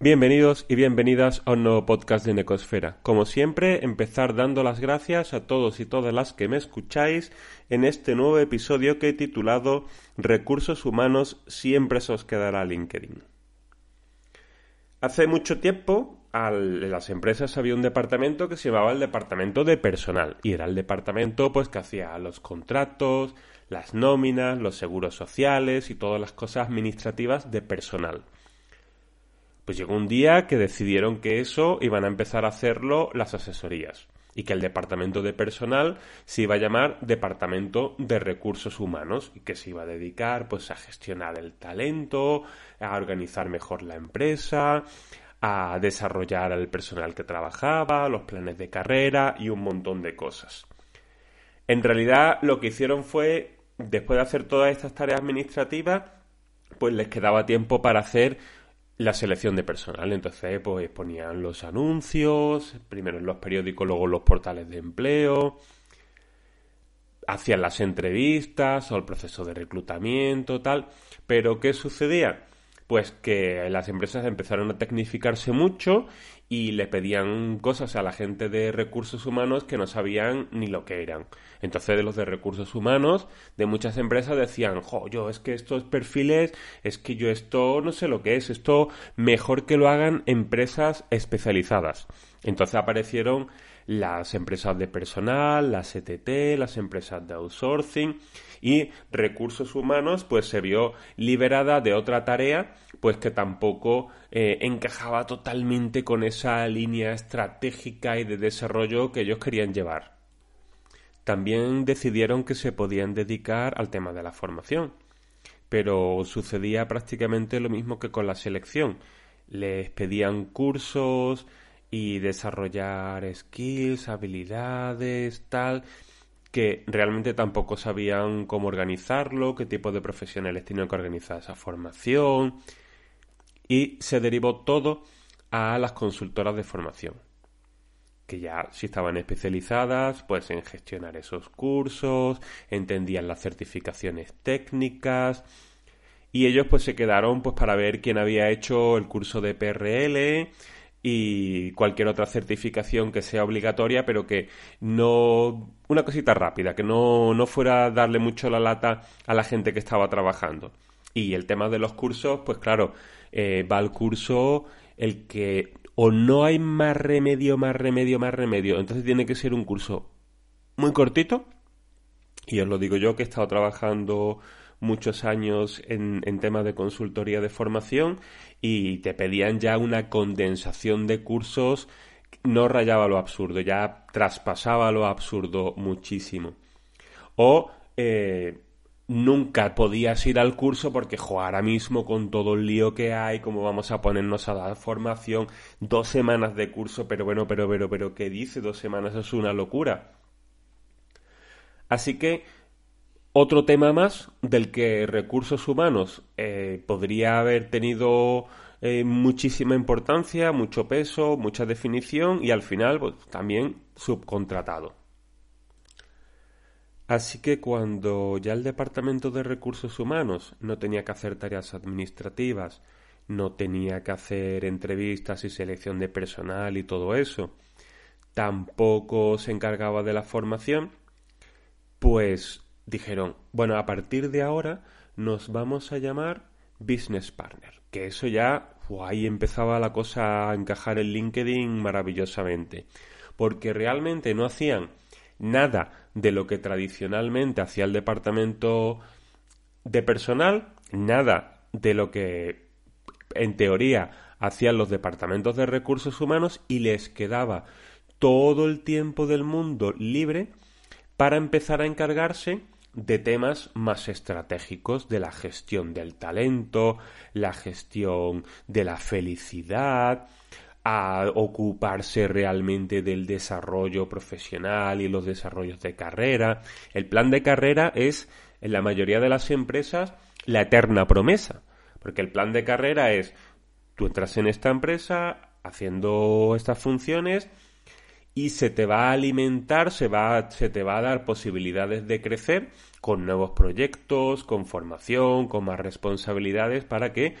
Bienvenidos y bienvenidas a un nuevo podcast de Necosfera. Como siempre, empezar dando las gracias a todos y todas las que me escucháis en este nuevo episodio que he titulado Recursos humanos siempre se os quedará LinkedIn. Hace mucho tiempo en las empresas había un departamento que se llamaba el departamento de personal y era el departamento pues que hacía los contratos, las nóminas, los seguros sociales y todas las cosas administrativas de personal. Pues llegó un día que decidieron que eso iban a empezar a hacerlo las asesorías y que el departamento de personal se iba a llamar Departamento de Recursos Humanos y que se iba a dedicar pues a gestionar el talento, a organizar mejor la empresa, a desarrollar al personal que trabajaba, los planes de carrera y un montón de cosas. En realidad lo que hicieron fue, después de hacer todas estas tareas administrativas, pues les quedaba tiempo para hacer la selección de personal. Entonces, pues ponían los anuncios, primero en los periódicos, luego en los portales de empleo, hacían las entrevistas o el proceso de reclutamiento, tal. Pero, ¿qué sucedía? Pues que las empresas empezaron a tecnificarse mucho y le pedían cosas a la gente de recursos humanos que no sabían ni lo que eran. Entonces de los de recursos humanos de muchas empresas decían, jo, yo es que estos perfiles, es que yo esto no sé lo que es, esto mejor que lo hagan empresas especializadas. Entonces aparecieron las empresas de personal, las ETT, las empresas de outsourcing y recursos humanos pues se vio liberada de otra tarea pues que tampoco eh, encajaba totalmente con esa línea estratégica y de desarrollo que ellos querían llevar. También decidieron que se podían dedicar al tema de la formación, pero sucedía prácticamente lo mismo que con la selección. Les pedían cursos, y desarrollar skills, habilidades, tal, que realmente tampoco sabían cómo organizarlo, qué tipo de profesionales tenían que organizar esa formación. Y se derivó todo a las consultoras de formación que ya si estaban especializadas pues en gestionar esos cursos, entendían las certificaciones técnicas y ellos pues se quedaron pues para ver quién había hecho el curso de PRL y cualquier otra certificación que sea obligatoria, pero que no. Una cosita rápida, que no, no fuera darle mucho la lata a la gente que estaba trabajando. Y el tema de los cursos, pues claro, eh, va al curso el que o no hay más remedio, más remedio, más remedio. Entonces tiene que ser un curso muy cortito. Y os lo digo yo que he estado trabajando muchos años en, en temas de consultoría de formación y te pedían ya una condensación de cursos, no rayaba lo absurdo, ya traspasaba lo absurdo muchísimo. O eh, nunca podías ir al curso porque, jo, ahora mismo con todo el lío que hay, como vamos a ponernos a dar formación, dos semanas de curso, pero bueno, pero, pero, pero, ¿qué dice? Dos semanas es una locura. Así que otro tema más del que recursos humanos eh, podría haber tenido eh, muchísima importancia, mucho peso, mucha definición y al final pues, también subcontratado. Así que cuando ya el Departamento de Recursos Humanos no tenía que hacer tareas administrativas, no tenía que hacer entrevistas y selección de personal y todo eso, tampoco se encargaba de la formación, pues dijeron, bueno, a partir de ahora nos vamos a llamar Business Partner. Que eso ya, ahí empezaba la cosa a encajar en LinkedIn maravillosamente. Porque realmente no hacían nada de lo que tradicionalmente hacía el departamento de personal, nada de lo que en teoría hacían los departamentos de recursos humanos y les quedaba todo el tiempo del mundo libre para empezar a encargarse de temas más estratégicos de la gestión del talento, la gestión de la felicidad, a ocuparse realmente del desarrollo profesional y los desarrollos de carrera. El plan de carrera es, en la mayoría de las empresas, la eterna promesa. Porque el plan de carrera es, tú entras en esta empresa haciendo estas funciones y se te va a alimentar, se, va, se te va a dar posibilidades de crecer con nuevos proyectos, con formación, con más responsabilidades para que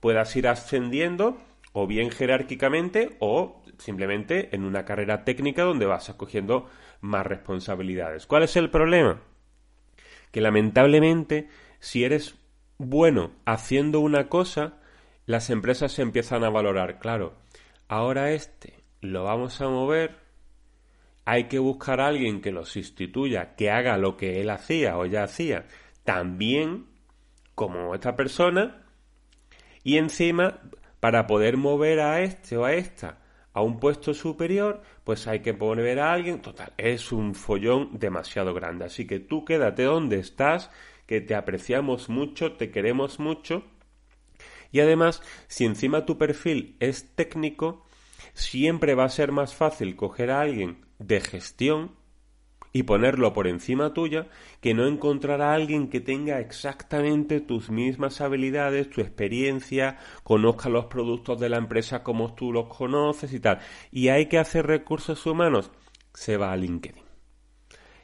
puedas ir ascendiendo o bien jerárquicamente o simplemente en una carrera técnica donde vas acogiendo más responsabilidades. ¿Cuál es el problema? Que lamentablemente si eres bueno haciendo una cosa, las empresas se empiezan a valorar. Claro, ahora este lo vamos a mover, hay que buscar a alguien que lo sustituya, que haga lo que él hacía o ya hacía, también como esta persona, y encima, para poder mover a este o a esta a un puesto superior, pues hay que poner a alguien. Total, es un follón demasiado grande. Así que tú quédate donde estás, que te apreciamos mucho, te queremos mucho. Y además, si encima tu perfil es técnico, siempre va a ser más fácil coger a alguien de gestión y ponerlo por encima tuya que no encontrar a alguien que tenga exactamente tus mismas habilidades, tu experiencia, conozca los productos de la empresa como tú los conoces y tal. Y hay que hacer recursos humanos. Se va a LinkedIn.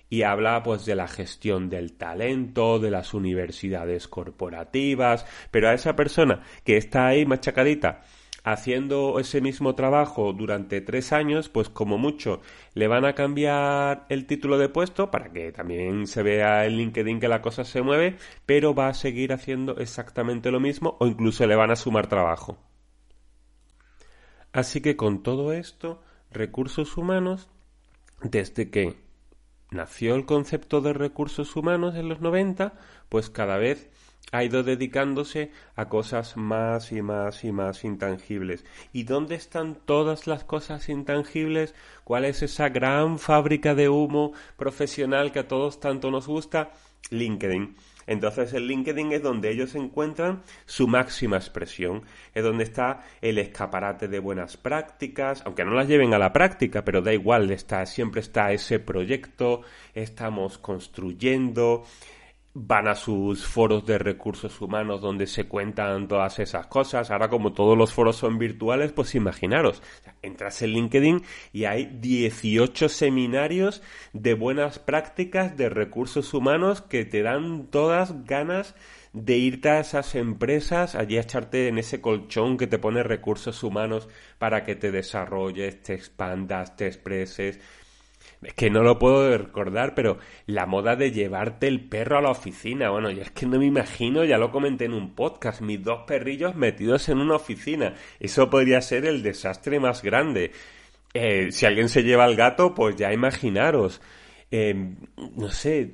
Y habla pues de la gestión del talento, de las universidades corporativas, pero a esa persona que está ahí machacadita haciendo ese mismo trabajo durante tres años, pues como mucho le van a cambiar el título de puesto para que también se vea en LinkedIn que la cosa se mueve, pero va a seguir haciendo exactamente lo mismo o incluso le van a sumar trabajo. Así que con todo esto, recursos humanos, desde que nació el concepto de recursos humanos en los 90, pues cada vez ha ido dedicándose a cosas más y más y más intangibles. ¿Y dónde están todas las cosas intangibles? ¿Cuál es esa gran fábrica de humo profesional que a todos tanto nos gusta? LinkedIn. Entonces el LinkedIn es donde ellos encuentran su máxima expresión, es donde está el escaparate de buenas prácticas, aunque no las lleven a la práctica, pero da igual, está, siempre está ese proyecto, estamos construyendo, van a sus foros de recursos humanos donde se cuentan todas esas cosas. Ahora como todos los foros son virtuales, pues imaginaros, entras en LinkedIn y hay 18 seminarios de buenas prácticas de recursos humanos que te dan todas ganas de irte a esas empresas, allí a echarte en ese colchón que te pone recursos humanos para que te desarrolles, te expandas, te expreses. Es que no lo puedo recordar, pero la moda de llevarte el perro a la oficina. Bueno, yo es que no me imagino, ya lo comenté en un podcast, mis dos perrillos metidos en una oficina. Eso podría ser el desastre más grande. Eh, si alguien se lleva al gato, pues ya imaginaros. Eh, no sé,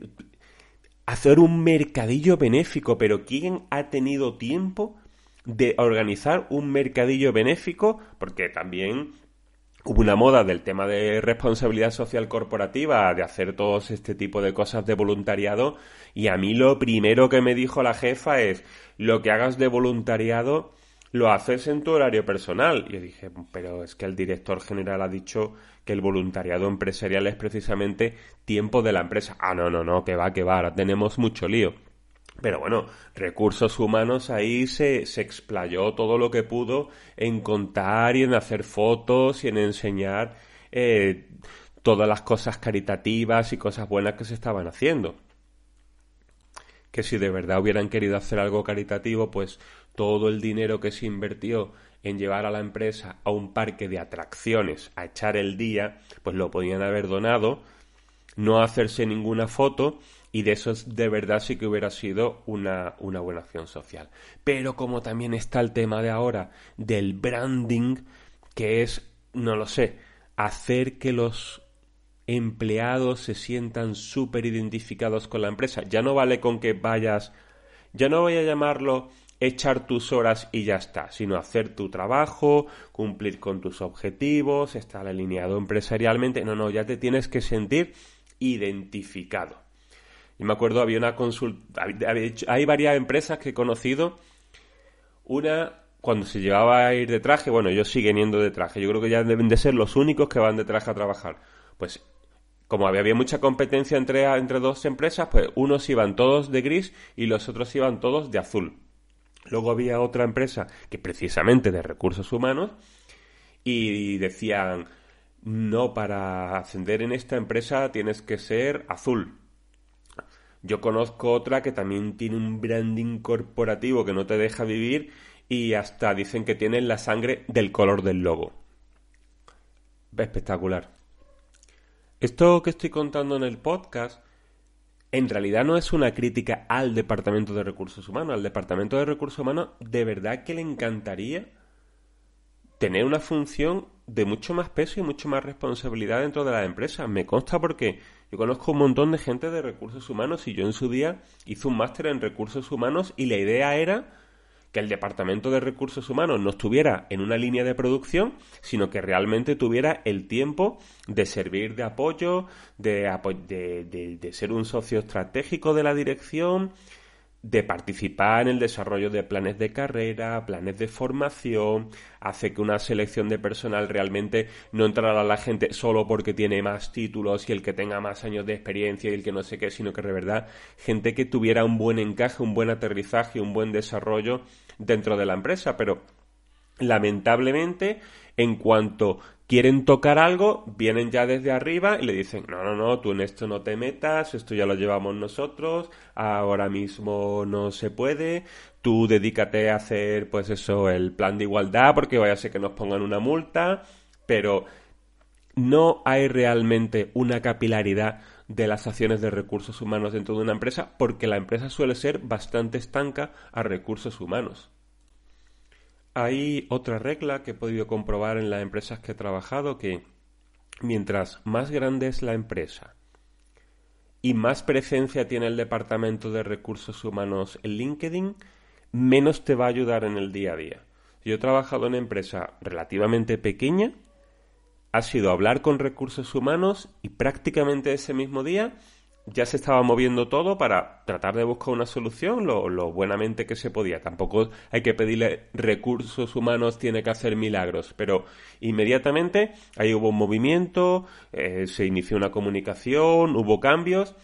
hacer un mercadillo benéfico, pero ¿quién ha tenido tiempo de organizar un mercadillo benéfico? Porque también hubo una moda del tema de responsabilidad social corporativa, de hacer todos este tipo de cosas de voluntariado, y a mí lo primero que me dijo la jefa es, lo que hagas de voluntariado lo haces en tu horario personal. Y yo dije, pero es que el director general ha dicho que el voluntariado empresarial es precisamente tiempo de la empresa. Ah, no, no, no, que va, que va, ahora tenemos mucho lío. Pero bueno, recursos humanos ahí se, se explayó todo lo que pudo en contar y en hacer fotos y en enseñar eh, todas las cosas caritativas y cosas buenas que se estaban haciendo. Que si de verdad hubieran querido hacer algo caritativo, pues todo el dinero que se invirtió en llevar a la empresa a un parque de atracciones a echar el día, pues lo podían haber donado, no hacerse ninguna foto y de eso de verdad sí que hubiera sido una, una buena acción social. Pero como también está el tema de ahora del branding, que es, no lo sé, hacer que los empleados se sientan súper identificados con la empresa. Ya no vale con que vayas, ya no voy a llamarlo echar tus horas y ya está, sino hacer tu trabajo, cumplir con tus objetivos, estar alineado empresarialmente. No, no, ya te tienes que sentir identificado. Yo me acuerdo, había una consulta, hay varias empresas que he conocido. Una, cuando se llevaba a ir de traje, bueno, ellos siguen yendo de traje. Yo creo que ya deben de ser los únicos que van de traje a trabajar. Pues, como había, había mucha competencia entre, entre dos empresas, pues unos iban todos de gris y los otros iban todos de azul. Luego había otra empresa que precisamente de recursos humanos y decían, no, para ascender en esta empresa tienes que ser azul. Yo conozco otra que también tiene un branding corporativo que no te deja vivir y hasta dicen que tienen la sangre del color del logo. Espectacular. Esto que estoy contando en el podcast en realidad no es una crítica al Departamento de Recursos Humanos. Al Departamento de Recursos Humanos de verdad que le encantaría tener una función de mucho más peso y mucho más responsabilidad dentro de la empresa. Me consta porque yo conozco un montón de gente de recursos humanos y yo en su día hice un máster en recursos humanos y la idea era que el departamento de recursos humanos no estuviera en una línea de producción, sino que realmente tuviera el tiempo de servir de apoyo, de, de, de ser un socio estratégico de la dirección, de participar en el desarrollo de planes de carrera, planes de formación, hace que una selección de personal realmente no entrara a la gente solo porque tiene más títulos y el que tenga más años de experiencia y el que no sé qué, sino que de verdad gente que tuviera un buen encaje, un buen aterrizaje, un buen desarrollo dentro de la empresa, pero lamentablemente en cuanto quieren tocar algo, vienen ya desde arriba y le dicen, no, no, no, tú en esto no te metas, esto ya lo llevamos nosotros, ahora mismo no se puede, tú dedícate a hacer, pues eso, el plan de igualdad, porque vaya a ser que nos pongan una multa, pero no hay realmente una capilaridad de las acciones de recursos humanos dentro de una empresa, porque la empresa suele ser bastante estanca a recursos humanos. Hay otra regla que he podido comprobar en las empresas que he trabajado que mientras más grande es la empresa y más presencia tiene el departamento de recursos humanos en LinkedIn, menos te va a ayudar en el día a día. Yo he trabajado en una empresa relativamente pequeña, ha sido hablar con recursos humanos y prácticamente ese mismo día ya se estaba moviendo todo para tratar de buscar una solución lo, buenamente que se podía. Tampoco hay que pedirle recursos humanos, tiene que hacer milagros, pero inmediatamente ahí hubo un movimiento, eh, se inició una comunicación, hubo cambios.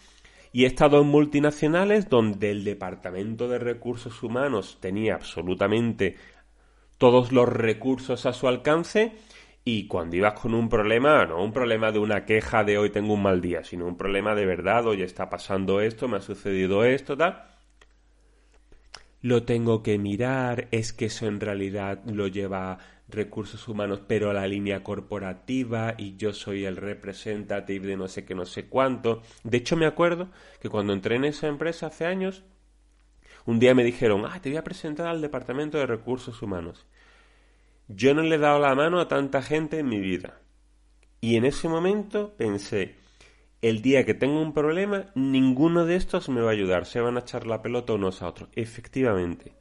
Y he estado en multinacionales donde el Departamento de Recursos Humanos tenía absolutamente todos los recursos a su alcance y cuando ibas con un problema, no un problema de una queja de hoy tengo un mal día, sino un problema de verdad, hoy está pasando esto, me ha sucedido esto, tal. Lo tengo que mirar, es que eso en realidad lo lleva recursos humanos, pero a la línea corporativa y yo soy el representative de no sé qué, no sé cuánto. De hecho, me acuerdo que cuando entré en esa empresa hace años, un día me dijeron, ah, te voy a presentar al departamento de recursos humanos. Yo no le he dado la mano a tanta gente en mi vida. Y en ese momento pensé, el día que tengo un problema, ninguno de estos me va a ayudar. Se van a echar la pelota unos a otros. Efectivamente.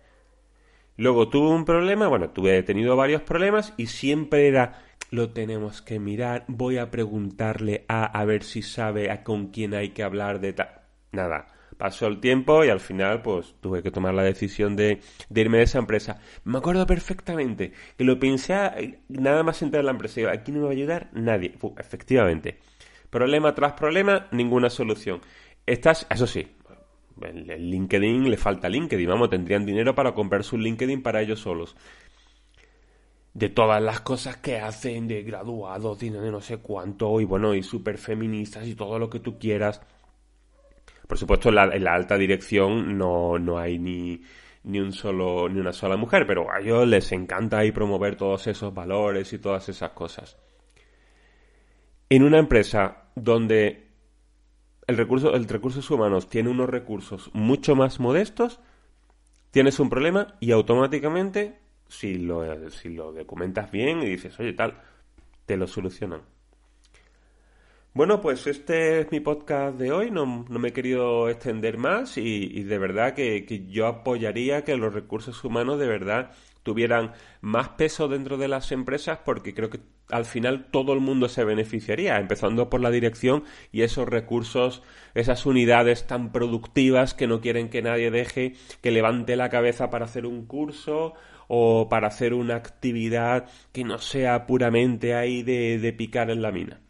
Luego tuve un problema, bueno, tuve tenido varios problemas y siempre era lo tenemos que mirar, voy a preguntarle a a ver si sabe a con quién hay que hablar de tal. Nada. Pasó el tiempo y al final pues tuve que tomar la decisión de, irme de esa empresa. Me acuerdo perfectamente que lo pensé nada más entrar en la empresa. Aquí no me va a ayudar nadie. efectivamente. Problema tras problema, ninguna solución. Estás, eso sí, el, LinkedIn le falta LinkedIn. Vamos, tendrían dinero para comprar su LinkedIn para ellos solos de todas las cosas que hacen, de graduados, de no sé cuánto, y bueno, y súper feministas y todo lo que tú quieras. Por supuesto, en la, alta dirección no, no hay ni, ni un solo, ni una sola mujer, pero a ellos les encanta ahí promover todos esos valores y todas esas cosas. En una empresa donde el recurso, el recursos humanos tiene unos recursos mucho más modestos, tienes un problema y automáticamente, si lo, si lo documentas bien y dices, oye, tal, te lo solucionan. Bueno, pues este es mi podcast de hoy, no, me he querido extender más y, de verdad que, yo apoyaría que los recursos humanos de verdad tuvieran más peso dentro de las empresas porque creo que al final todo el mundo se beneficiaría, empezando por la dirección y esos recursos, esas unidades tan productivas que no quieren que nadie deje que levante la cabeza para hacer un curso o para hacer una actividad que no sea puramente ahí de, de picar en la mina.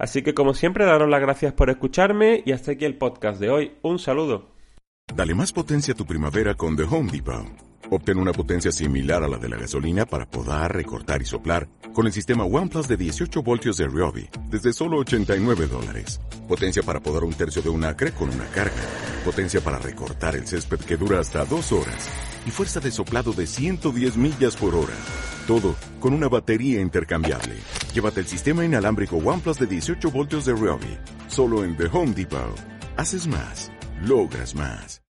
Así que como siempre, daros las gracias por escucharme y hasta aquí el podcast de hoy. Un saludo. Dale más potencia a tu primavera con The Home Depot. Obtén una potencia similar a la de la gasolina para podar, recortar y soplar con el sistema OnePlus de 18 voltios de Ryobi desde solo 89 dólares. Potencia para podar un tercio de un acre con una carga. Potencia para recortar el césped que dura hasta dos horas. Y fuerza de soplado de 110 millas por hora. Todo con una batería intercambiable. Llévate el sistema inalámbrico OnePlus de 18 voltios de Ryobi. Solo en The Home Depot. Haces más. Logras más.